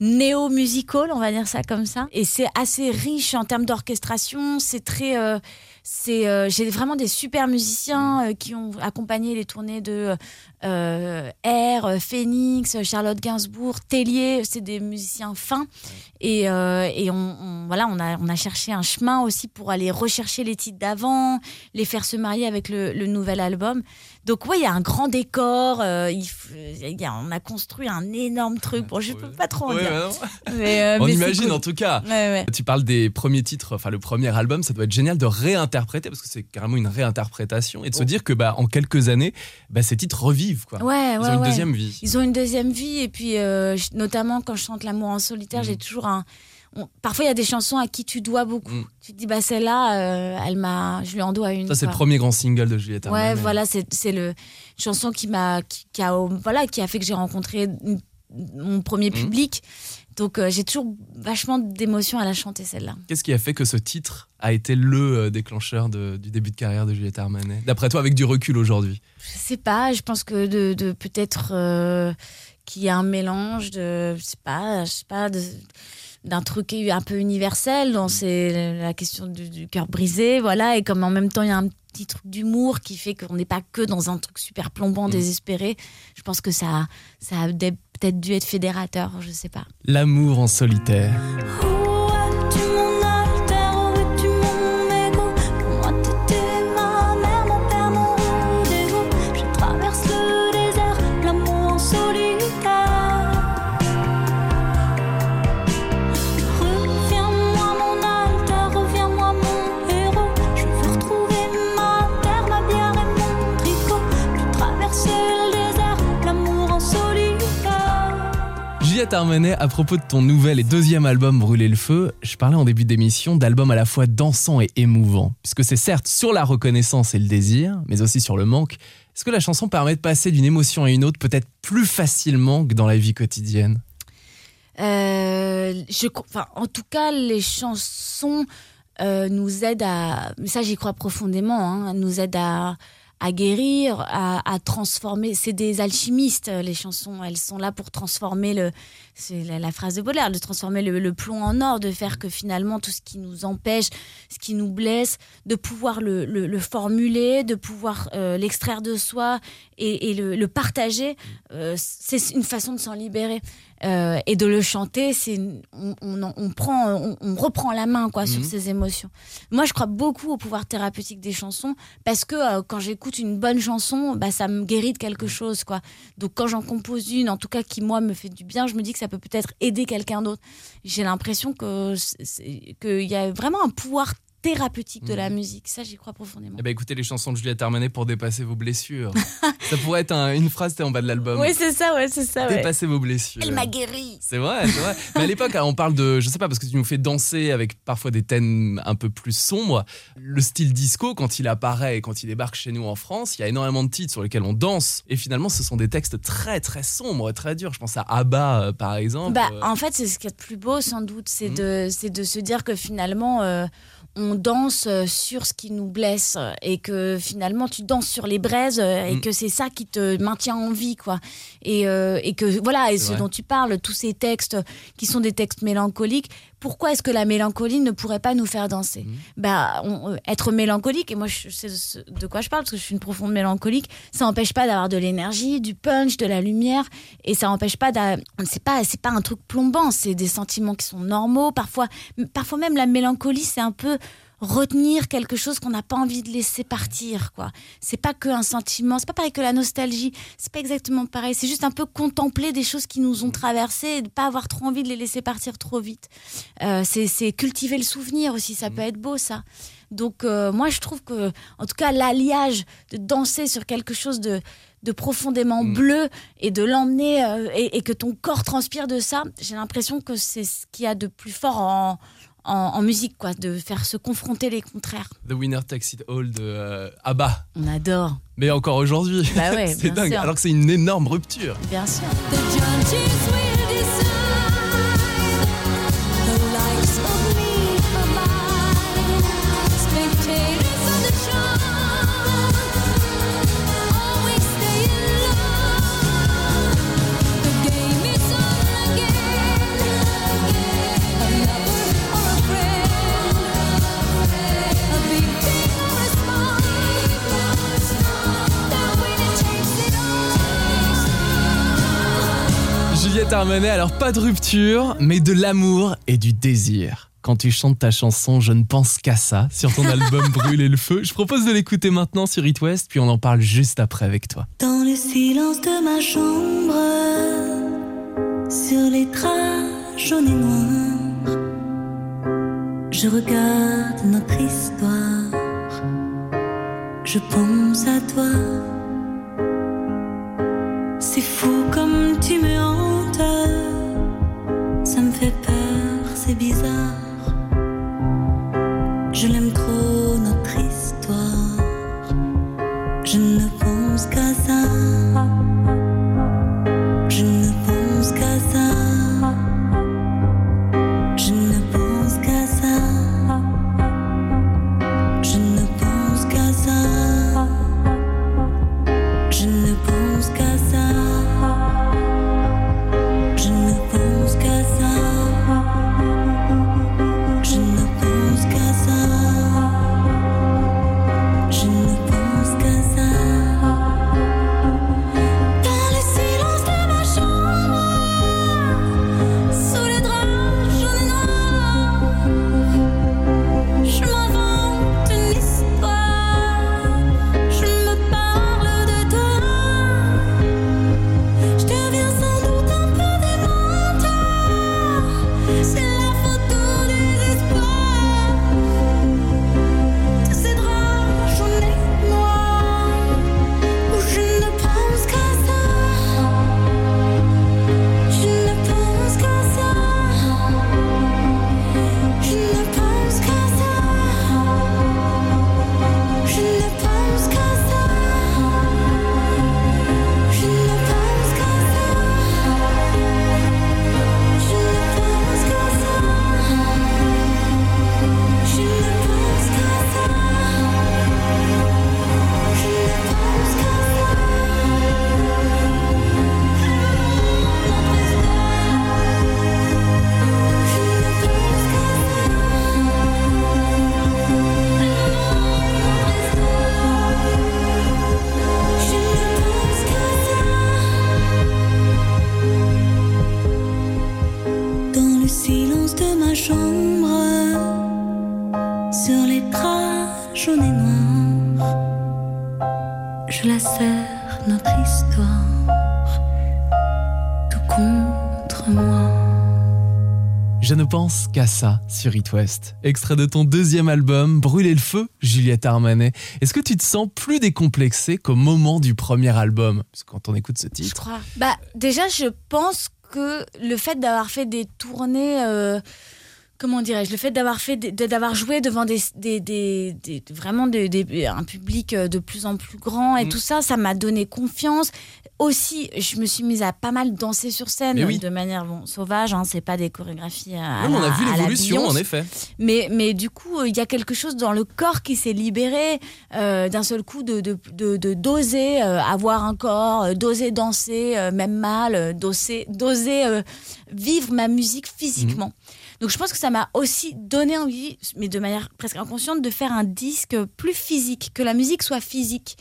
néo-musical, on va dire ça comme ça. Et c'est assez riche en termes d'orchestration. C'est très, euh, c'est, euh, j'ai vraiment des super musiciens euh, qui ont accompagné les tournées de euh, R, euh, Phoenix, Charlotte Gainsbourg, Tellier. C'est des musiciens fins. Et, euh, et on, on- voilà, on a, on a cherché un chemin aussi pour aller rechercher les titres d'avant, les faire se marier avec le, le nouvel album. Donc oui, il y a un grand décor. euh, il y a- on a construit un énorme truc. Bon, je peux pas trop en Ouais, dire. bah. Mais, On mais imagine cool. en tout cas. Ouais, ouais. Tu parles des premiers titres, enfin le premier album, ça doit être génial de réinterpréter parce que c'est carrément une réinterprétation et de se dire que bah en quelques années, bah, ces titres revivent quoi. Ouais, Ils ouais, ont une ouais. deuxième vie. Ils ont une deuxième vie et puis euh, je- notamment quand je chante l'amour en solitaire, Mm. j'ai toujours un. on- Parfois, il y a des chansons à qui tu dois beaucoup. Mm. Tu te dis, bah celle-là, euh, elle m'a, je lui en dois une. Ça c'est le premier grand single de Juliette Ouais, voilà, c'est c'est le une chanson qui m'a qui, qui a voilà qui a fait que j'ai rencontré une- mon premier Mhm. public. Donc euh, j'ai toujours vachement d'émotions à la chanter celle-là. Qu'est-ce qui a fait que ce titre a été le euh, déclencheur de- du début de carrière de Juliette Armanet D'après toi, avec du recul aujourd'hui? Je sais pas, je pense que de, de peut-être euh, qu'il y a un mélange de je sais pas, je sais pas d'un truc un peu universel, dont c'est la question du, du cœur brisé, voilà, et comme en même temps il y a un petit truc d'humour qui fait qu'on n'est pas que dans un truc super plombant, Mm. désespéré. Je pense que ça, ça a dé- peut-être dû être fédérateur, je sais pas. L'amour en solitaire. Juliette Armanet, à propos de ton nouvel et deuxième album Brûler le feu, je parlais en début d'émission d'album à la fois dansant et émouvant, puisque c'est certes sur la reconnaissance et le désir, mais aussi sur le manque. Est-ce que la chanson permet de passer d'une émotion à une autre peut-être plus facilement que dans la vie quotidienne? Euh, en tout cas, les chansons euh, nous aident à, ça j'y crois profondément, hein, nous aident à, à guérir, à, transformer. C'est des alchimistes, les chansons. Elles sont là pour transformer le, c'est la, phrase de Baudelaire, de transformer le, plomb en or, de faire que finalement tout ce qui nous empêche, ce qui nous blesse, de pouvoir le, le- le formuler, de pouvoir euh, l'extraire de soi et, le partager. Euh, c'est une façon de s'en libérer. Euh, et de le chanter, c'est on, on, en- on prend, on, on reprend la main quoi sur Mhm. ses émotions. Moi, je crois beaucoup au pouvoir thérapeutique des chansons parce que euh, quand j'écoute une bonne chanson, bah ça me guérit de quelque chose quoi. Donc quand j'en compose une, en tout cas qui moi me fait du bien, je me dis que ça peut peut-être aider quelqu'un d'autre. J'ai l'impression que qu'il y a vraiment un pouvoir thérapeutique de la musique. Ça, j'y crois profondément. Eh ben écoutez les chansons de Juliette Armanet pour dépasser vos blessures. ça pourrait être un- une phrase en bas de l'album. Oui, c'est ça, ouais, c'est ça. ouais. Dépasser vos blessures. Elle m'a guéri. C'est vrai, c'est vrai. Mais à l'époque, on parle de, je sais pas, parce que tu nous fais danser avec parfois des thèmes un peu plus sombres. Le style disco, quand il apparaît et quand il débarque chez nous en France, il y a énormément de titres sur lesquels on danse. Et finalement, ce sont des textes très, très sombres, très durs. Je pense à ABBA, euh, par exemple. Bah, en fait, c'est ce qu'il y a de plus beau, sans doute, c'est Mhm. de, de se dire que finalement, euh, on danse euh, sur ce qui nous blesse euh, et que finalement, tu danses sur les braises euh, et Mhm. que c'est ça qui te maintient en vie, quoi. Et, euh, et que voilà, et ce vrai. dont tu parles, tous ces textes qui sont des textes mélancoliques, pourquoi est-ce que la mélancolie ne pourrait pas nous faire danser Mhm. Bah, on- euh, être mélancolique, et moi, je sais de quoi je parle parce que je suis une profonde mélancolique, ça n'empêche pas d'avoir de l'énergie, du punch, de la lumière, et ça n'empêche pas c'est pas c'est pas un truc plombant c'est des sentiments qui sont normaux parfois parfois même la mélancolie c'est un peu retenir quelque chose qu'on n'a pas envie de laisser partir quoi. C'est pas que un sentiment c'est pas pareil que la nostalgie c'est pas exactement pareil c'est juste un peu contempler des choses qui nous ont traversées et de pas avoir trop envie de les laisser partir trop vite. Euh, c'est c'est cultiver le souvenir aussi ça peut être beau ça. Donc euh, moi je trouve que, en tout cas, l'alliage de danser sur quelque chose de, de profondément Mm. bleu et de l'emmener euh, et, et que ton corps transpire de ça, j'ai l'impression que c'est ce qu'il y a de plus fort en, en, en musique, quoi, de faire se confronter les contraires. The Winner Takes It All de euh, ABBA. On adore, Mais encore aujourd'hui. Bah ouais, c'est dingue. sûr. Alors que c'est une énorme rupture. bien sûr. The Juliette Armanet, alors pas de rupture, mais de l'amour et du désir. Quand tu chantes ta chanson Je ne pense qu'à ça sur ton album Brûler le feu, je propose de l'écouter maintenant sur It West, puis on en parle juste après avec toi. Dans le silence de ma chambre, sur les draps jaunes et noirs, je regarde notre histoire. Je pense à toi. C'est fou comme tu me hantes. Qu'à ça sur It West. Extrait de ton deuxième album, Brûler le feu, Juliette Armanet. Est-ce que tu te sens plus décomplexée qu'au moment du premier album? Parce que quand on écoute ce Je titre. crois. Bah, déjà, je pense que le fait d'avoir fait des tournées, euh, comment dirais-je, le fait d'avoir fait, d'avoir joué devant des, des, des- des- vraiment un public euh, de plus en plus grand et Mm. tout ça, ça m'a donné confiance. Aussi, je me suis mise à pas mal danser sur scène oui. de manière bon, sauvage. Hein, c'est pas des chorégraphies. À, Non, on a vu l'évolution, en effet. Mais, mais du coup, euh, il y a quelque chose dans le corps qui s'est libéré euh, d'un seul coup de, de, d'oser euh, avoir un corps, d'oser danser, euh, même mal, d'oser, d'oser vivre ma musique physiquement. Donc je pense que ça m'a aussi donné envie, mais de manière presque inconsciente, de faire un disque plus physique, que la musique soit physique.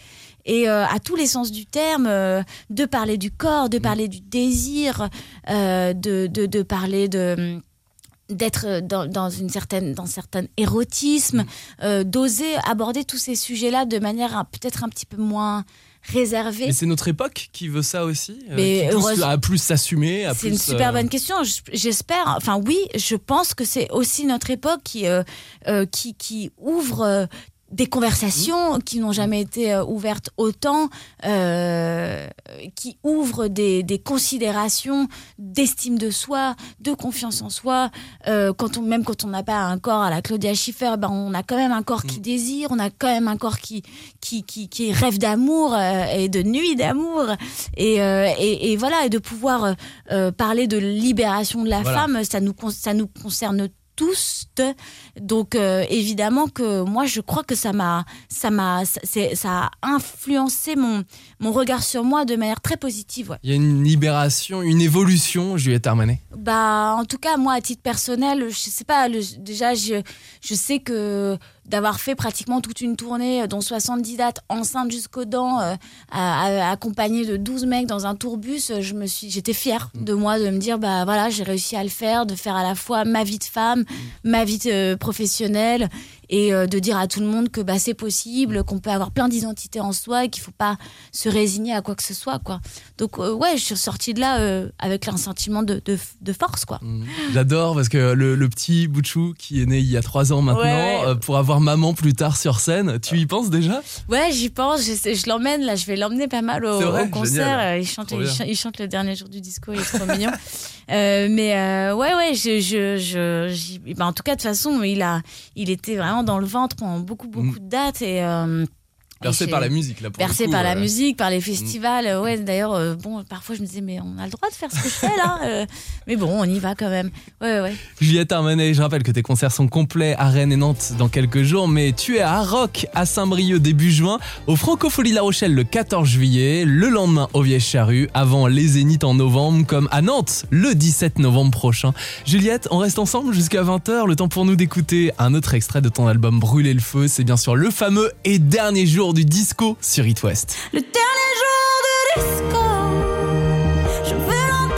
Et euh, à tous les sens du terme, euh, de parler du corps, de parler du désir, euh, de, de, de parler de d'être dans, dans une certaine dans certain érotisme, euh, d'oser aborder tous ces sujets-là de manière peut-être un petit peu moins réservé. Mais c'est notre époque qui veut ça aussi euh, Mais qui à plus s'assumer C'est une super euh, bonne question. J'espère. Enfin, oui, je pense que c'est aussi notre époque qui, euh, qui, qui ouvre des conversations qui n'ont jamais été euh, ouvertes autant, euh, qui ouvre des, des considérations d'estime de soi, de confiance en soi. Euh, quand on, même quand on n'a pas un corps à la Claudia Schiffer, ben on a quand même un corps qui désire, on a quand même un corps qui, qui, qui, qui rêve d'amour euh, et de nuit d'amour. Et, et, et voilà, et de pouvoir parler de libération de la Voilà. femme, ça nous, ça nous concerne tous. Donc euh, évidemment que moi je crois que ça m'a ça m'a ça- a influencé mon mon regard sur moi de manière très positive. ouais. Il y a une libération, une évolution, Juliette Armanet. Bah, en tout cas, moi, à titre personnel, je sais pas, le- déjà, je, je sais que d'avoir fait pratiquement toute une tournée, euh, dont 70 dates, enceinte jusqu'aux dents, euh, à- à- accompagnée de 12 mecs dans un tourbus, euh, je me suis, j'étais fière de moi, de me dire, bah voilà, j'ai réussi à le faire, de faire à la fois ma vie de femme, ma vie euh, professionnelle, et euh, de dire à tout le monde que bah, c'est possible, qu'on peut avoir plein d'identités en soi et qu'il faut pas se résigner à quoi que ce soit, quoi. Donc, euh, ouais, je suis sortie de là euh, avec un sentiment de, de, de force, quoi. J'adore parce que le, le petit Bouchou qui est né il y a trois ans maintenant, Ouais, euh, pour avoir maman plus tard sur scène, tu y penses déjà? Ouais, j'y pense, je, je l'emmène, là, je vais l'emmener pas mal au, vrai au concert. Génial. Il chante, il, chante, il chante le dernier jour du disco, il est trop mignon. Euh, mais euh, ouais, ouais, je, je, je, ben, en tout cas, de toute façon, il, a, il était vraiment dans le ventre pendant beaucoup, beaucoup de dates. Et, et par la musique là. Pour le Bercé coup, par la euh. musique, par les festivals. euh, Ouais, d'ailleurs, euh, bon, parfois je me disais, mais on a le droit de faire ce que je fais là. euh, mais bon, on y va quand même. Ouais, ouais. Juliette Armanet, je rappelle que tes concerts sont complets à Rennes et Nantes dans quelques jours, mais tu es à Rock à Saint-Brieuc début juin, au Francofolie La Rochelle le 14 juillet, le lendemain au Vieille Charrue, avant les Zéniths en novembre, comme à Nantes le 17 novembre prochain. Juliette, on reste ensemble jusqu'à 20h, le temps pour nous d'écouter un autre extrait de ton album Brûler le feu, c'est bien sûr le fameux et dernier jour du disco sur It West. Le dernier jour de disco, je veux l'entendre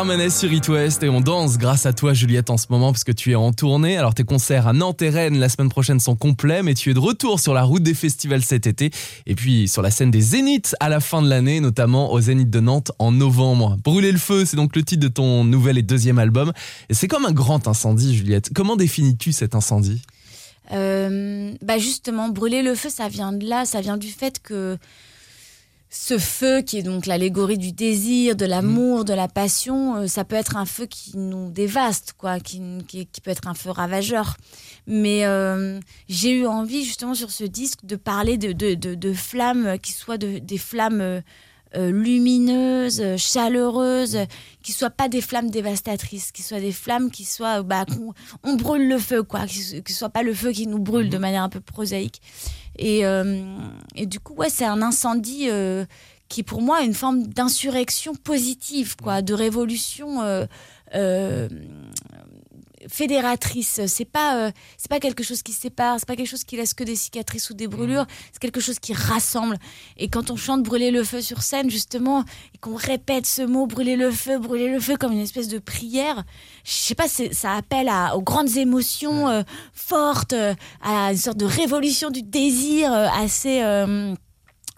Juliette Armanet sur It West et on danse grâce à toi Juliette en ce moment parce que tu es en tournée. Alors tes concerts à Nantes et Rennes la semaine prochaine sont complets mais tu es de retour sur la route des festivals cet été et puis sur la scène des Zéniths à la fin de l'année notamment au Zénith de Nantes en novembre. Brûler le feu c'est donc le titre de ton nouvel et deuxième album et c'est comme un grand incendie Juliette. Comment définis-tu cet incendie? Euh, bah justement, brûler le feu, ça vient de là, ça vient du fait que ce feu qui est donc l'allégorie du désir, de l'amour, de la passion, euh, ça peut être un feu qui nous dévaste, quoi, qui, qui, qui peut être un feu ravageur. Mais euh, j'ai eu envie justement sur ce disque de parler de, de, de, de flammes qui soient de, des flammes euh, euh, lumineuses, euh, chaleureuses, qui soient pas des flammes dévastatrices, qui soient des flammes qui soient, bah, qu'on- on brûle le feu, quoi, qui, qui soit pas le feu qui nous brûle de manière un peu prosaïque. Et, euh, et du coup, ouais, c'est un incendie euh, qui, pour moi, est une forme d'insurrection positive, quoi, de révolution euh, euh, fédératrice. C'est pas, euh, c'est pas quelque chose qui sépare, c'est pas quelque chose qui laisse que des cicatrices ou des brûlures, c'est quelque chose qui rassemble. Et quand on chante brûler le feu sur scène, justement, et qu'on répète ce mot brûler le feu, brûler le feu comme une espèce de prière, je sais pas, ça appelle à, aux grandes émotions euh, fortes, euh, à une sorte de révolution du désir assez,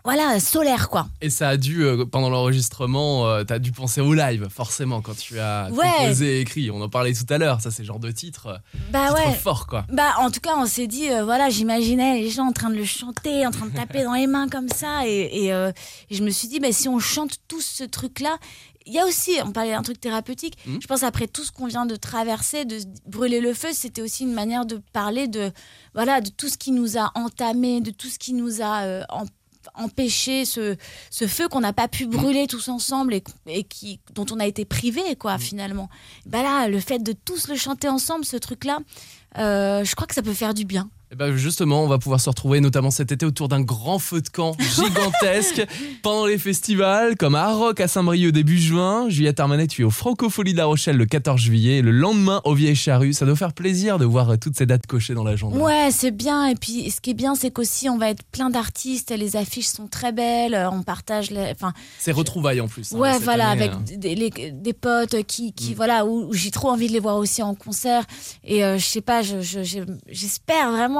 voilà, solaire, quoi. Et ça a dû, euh, pendant l'enregistrement, euh, t'as dû penser au live, forcément, quand tu as Ouais. composé et écrit. On en parlait tout à l'heure, ça c'est genre de titre, euh, Bah titre ouais. fort quoi. Bah, en tout cas, on s'est dit, euh, voilà, j'imaginais les gens en train de le chanter, en train de taper dans les mains comme ça. Et, et, euh, et je me suis dit, bah, si on chante tous ce truc-là, il y a aussi, on parlait d'un truc thérapeutique. Mhm. Je pense après tout ce qu'on vient de traverser, de brûler le feu, c'était aussi une manière de parler de, voilà, de tout ce qui nous a entamé, de tout ce qui nous a euh, em- empêché ce, ce feu qu'on n'a pas pu brûler tous ensemble et, et qui, dont on a été privé, quoi, finalement. Bah là, le fait de tous le chanter ensemble, ce truc-là, euh, je crois que ça peut faire du bien. Et ben justement, on va pouvoir se retrouver notamment cet été autour d'un grand feu de camp gigantesque pendant les festivals, comme à Rock à Saint-Brieuc début juin. Juliette Armanet, tu es au Francofolie de La Rochelle le 14 juillet, et le lendemain au Vieille Charrue. Ça doit faire plaisir de voir euh, toutes ces dates cochées dans l'agenda. Ouais, c'est bien. Et puis, ce qui est bien, c'est qu'aussi, on va être plein d'artistes. Les affiches sont très belles. euh, On partage. Les... Enfin, C'est retrouvailles en plus. hein, ouais, voilà, année, avec hein. des, les- des potes qui, qui Mm. voilà, où, où j'ai trop envie de les voir aussi en concert. Et euh, je sais pas, je- je- j'ai-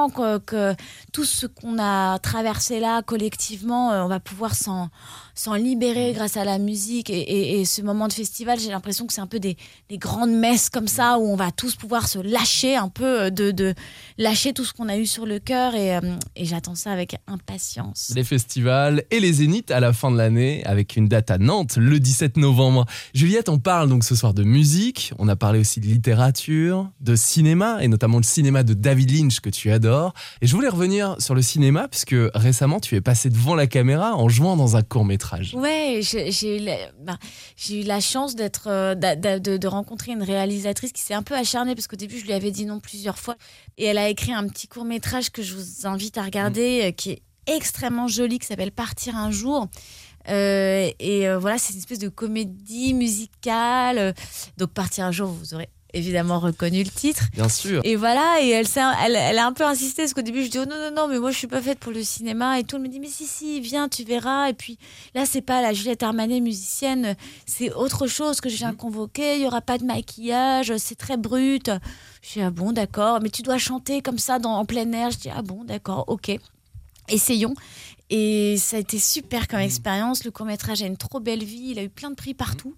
que, que tout ce qu'on a traversé là collectivement, euh, on va pouvoir s'en s'en libérer Mm. grâce à la musique. Et, et- et ce moment de festival, j'ai l'impression que c'est un peu des, des grandes messes comme ça où on va tous pouvoir se lâcher un peu, euh, de, de lâcher tout ce qu'on a eu sur le cœur. Et, euh, et j'attends ça avec impatience. Les festivals et les zéniths à la fin de l'année avec une date à Nantes le 17 novembre. Juliette, on parle donc ce soir de musique, on a parlé aussi de littérature, de cinéma et notamment le cinéma de David Lynch que tu adores. Et je voulais revenir sur le cinéma puisque récemment tu es passé devant la caméra en jouant dans un court métrage. Ouais, j'ai j'ai eu, la- ben, eu la chance d'être, euh, de, de rencontrer une réalisatrice qui s'est un peu acharnée parce qu'au début je lui avais dit non plusieurs fois et elle a écrit un petit court métrage que je vous invite à regarder euh, qui est extrêmement joli qui s'appelle Partir un jour. Euh, et euh, voilà, c'est une espèce de comédie musicale. Donc Partir un jour, vous aurez évidemment reconnu le titre. Bien sûr. Et voilà, et elle, elle, elle a un peu insisté parce qu'au début je dis oh non non non mais moi je suis pas faite pour le cinéma. Et tout elle me dit mais si si viens tu verras. Et puis là c'est pas la Juliette Armanet musicienne. C'est autre chose que je viens convoquer il y aura pas de maquillage. C'est très brut. Je dis ah bon d'accord. Mais tu dois chanter comme ça dans, en plein air. Je dis ah bon d'accord ok. Essayons. Et ça a été super comme expérience. Le court métrage a une trop belle vie. Il a eu plein de prix partout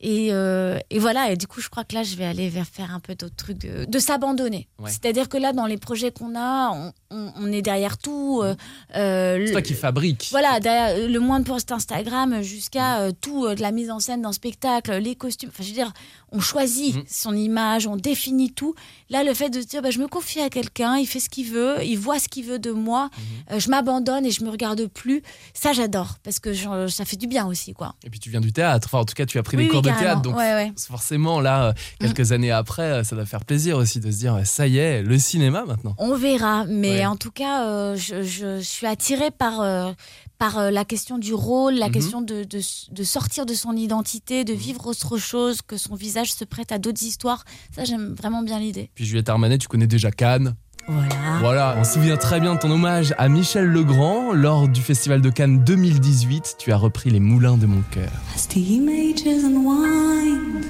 et, euh, et voilà, et du coup, je crois que là, je vais aller vers faire un peu d'autres trucs, de, de s'abandonner. Ouais. C'est-à-dire que là, dans les projets qu'on a, on, on- on est derrière tout. euh, euh, C'est toi qui fabrique. Voilà, derrière le moins de posts Instagram jusqu'à euh, tout, euh, de la mise en scène d'un spectacle, les costumes. Enfin, je veux dire, on choisit Mhm. son image, on définit tout. Là, le fait de se dire, bah, je me confie à quelqu'un, il fait ce qu'il veut, il voit ce qu'il veut de moi, Mhm. euh, je m'abandonne et je me regarde plus. Ça, j'adore, parce que ça fait du bien aussi, quoi. Et puis tu viens du théâtre. Enfin, en tout cas, tu as pris Oui, des oui, cours de théâtre. Donc Ouais, ouais. forcément, là, euh, quelques années après, euh, ça doit faire plaisir aussi de se dire, ça y est, le cinéma maintenant. On verra, mais Ouais. en tout cas, euh, je, je suis attirée par, euh, par euh, la question du rôle, la Mhm. question de, de, de sortir de son identité, de vivre autre chose, que son visage se prête à d'autres histoires. Ça, j'aime vraiment bien l'idée. Puis Juliette Armanet, tu connais déjà Cannes. Voilà. Voilà, on se souvient très bien de ton hommage à Michel Legrand lors du Festival de Cannes 2018. Tu as repris les moulins de mon cœur. As the images unwind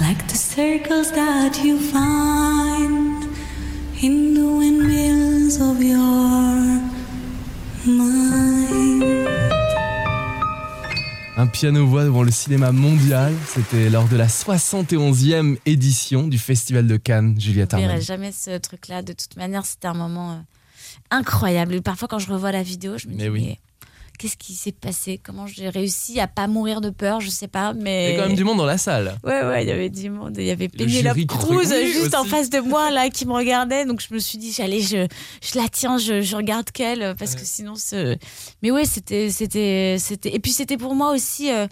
like the circles that you find in the windmills of your. Un piano-voix devant le cinéma mondial. C'était lors de la 71e édition du Festival de Cannes, Juliette Je verrai Armanet. jamais ce truc-là. De toute manière, c'était un moment euh, incroyable. Parfois, quand je revois la vidéo, je me Mais dis, oui. mais qu'est-ce qui s'est passé? Comment j'ai réussi à pas mourir de peur? Je sais pas, Il y mais. a quand même du monde dans la salle. Ouais, ouais, il y avait du monde. Il y avait Penelope Cruz juste en face de moi, là, qui me regardait. Donc, je me suis dit, allez, je, je la tiens, je, je regarde qu'elle, parce que sinon, ce... Mais ouais, c'était, c'était, c'était. Et puis, c'était pour moi aussi, euh,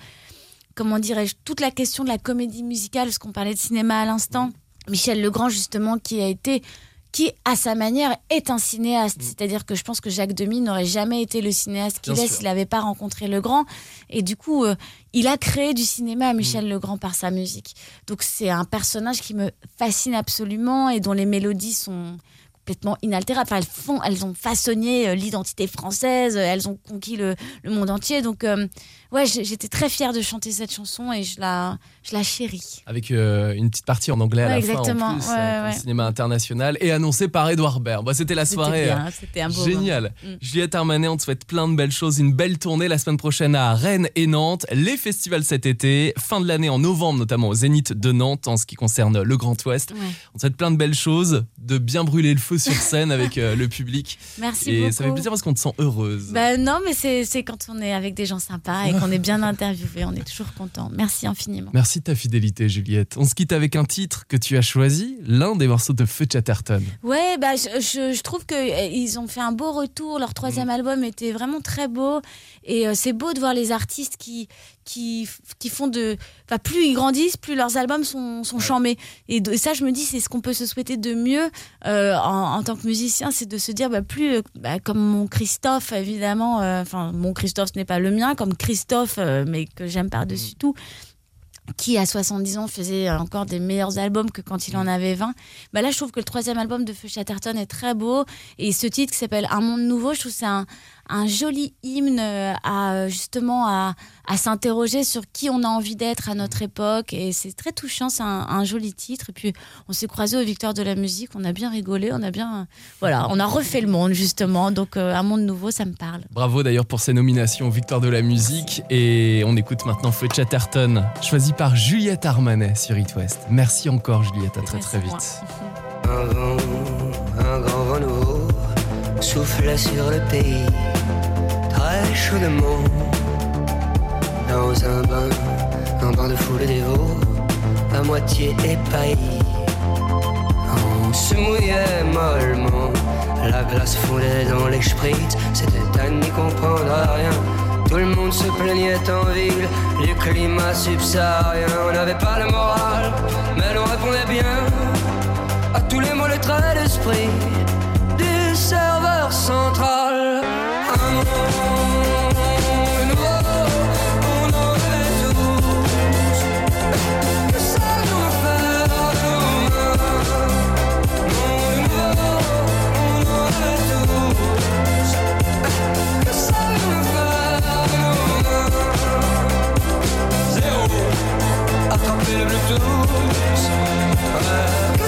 comment dirais-je, toute la question de la comédie musicale, parce qu'on parlait de cinéma à l'instant. Michel Legrand, justement, qui a été. Qui, à sa manière, est un cinéaste. C'est-à-dire que je pense que Jacques Demy n'aurait jamais été le cinéaste qu'il est s'il n'avait pas rencontré Legrand. Et du coup, euh, il a créé du cinéma, Michel Legrand, par sa musique. Donc c'est un personnage qui me fascine absolument et dont les mélodies sont complètement inaltérables. Enfin, elles, font, elles ont façonné euh, l'identité française, euh, elles ont conquis le, le monde entier. Donc euh, ouais, j'étais très fière de chanter cette chanson et je la, je la chéris. Avec euh, une petite partie en anglais à la fin exactement. en plus, Ouais, euh, ouais. cinéma international et annoncé par Edouard Baird. Bah, c'était la soirée. bien, euh, c'était un beau Génial. Mm. Juliette Armanet, on te souhaite plein de belles choses, une belle tournée la semaine prochaine à Rennes et Nantes, les festivals cet été, fin de l'année en novembre notamment au Zénith de Nantes en ce qui concerne le Grand Ouest. On te souhaite plein de belles choses, de bien brûler le feu sur scène avec euh, le public. Merci et beaucoup. ça fait plaisir parce qu'on te sent heureuse. Bah non, mais c'est quand on est avec des gens sympas et qu'on est bien interviewé, on est toujours content. Merci infiniment. Merci de ta fidélité, Juliette. On se quitte avec un titre que tu as choisi, l'un des morceaux de Feu Chatterton. Ouais, bah, je, je- je trouve qu'ils ont fait un beau retour. Leur Mm. troisième album était vraiment très beau. Et euh, c'est beau de voir les artistes qui, qui, qui font de. Enfin, plus ils grandissent, plus leurs albums sont, sont chambés. Et, de- ça, je me dis, c'est ce qu'on peut se souhaiter de mieux euh, en, en tant que musicien, c'est de se dire, bah, plus euh, bah, comme mon Christophe, évidemment. euh, Enfin, mon Christophe, ce n'est pas le mien, comme Christophe, euh, mais que j'aime par-dessus Mm. tout qui à 70 ans faisait encore des meilleurs albums que quand il en avait 20. Bah là, je trouve que le troisième album de Feu Chatterton est très beau. Et ce titre qui s'appelle Un monde nouveau, je trouve c'est un, un joli hymne euh, à euh, justement à, à s'interroger sur qui on a envie d'être à notre époque. Et c'est très touchant, c'est un, un joli titre. Et puis, on s'est croisés aux Victoires de la musique, on a bien rigolé, on a bien. Voilà, on a refait le monde justement. Donc, euh, Un monde nouveau, ça me parle. Bravo d'ailleurs pour ces nominations aux Victoires de la musique. Et on écoute maintenant Feu Chatterton, choisi par Juliette Armanet sur It West. Merci encore, Juliette. À très très vite. Un vent, un grand vent nouveau souffle sur le pays, très chaudement. Dans un bain, un bain de foule dévot, à moitié épailli. On se mouillait mollement, la glace fondait dans les sprites, c'était à n'y comprendre rien. Tout le monde se plaignait en ville du climat subsaharien. On n'avait pas le moral, mais l'on répondait bien à tous les mots, les traits d'esprit du serveur central. Attraper le Bluetooth. Ouais,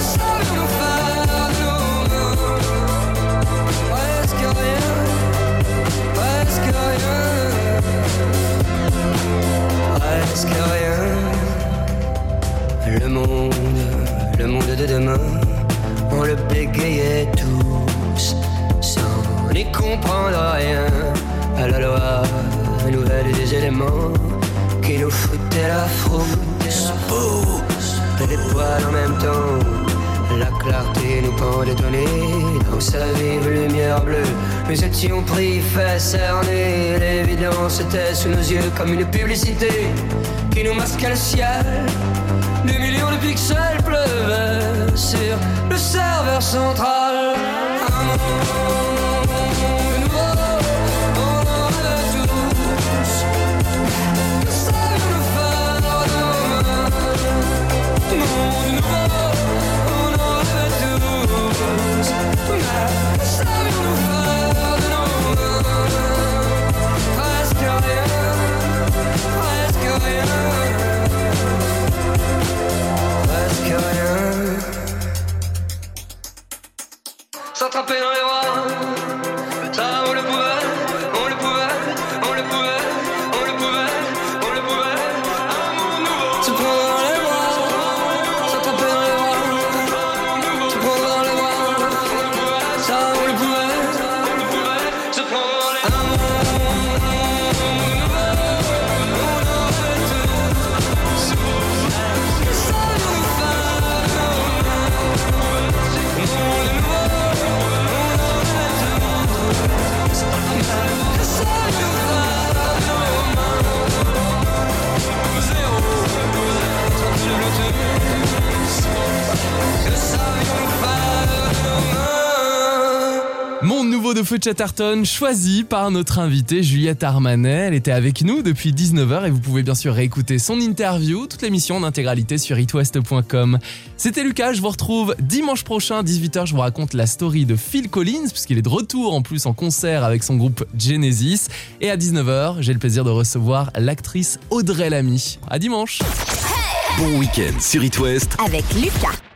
presque rien. Le monde, le monde de demain, on le bégayait tous, sans n'y comprendre rien à la loi nouvelle des éléments qui nous foutaient la frousse. Pousse, les poils en même temps. La clarté nous pendait au nez dans sa vive lumière bleue. Nous étions pris, fait cerner. L'évidence était sous nos yeux comme une publicité qui nous masquait le ciel. Des millions de pixels pleuvaient sur le serveur central. Feu Chatterton choisi par notre invitée Juliette Armanet. Elle était avec nous depuis 19h et vous pouvez bien sûr réécouter son interview, toute l'émission en intégralité sur itwest.com. C'était Lucas, je vous retrouve dimanche prochain 18h, je vous raconte la story de Phil Collins puisqu'il est de retour en plus en concert avec son groupe Genesis et à 19h, j'ai le plaisir de recevoir l'actrice Audrey Lamy. À dimanche. Bon week-end sur It West Avec Lucas.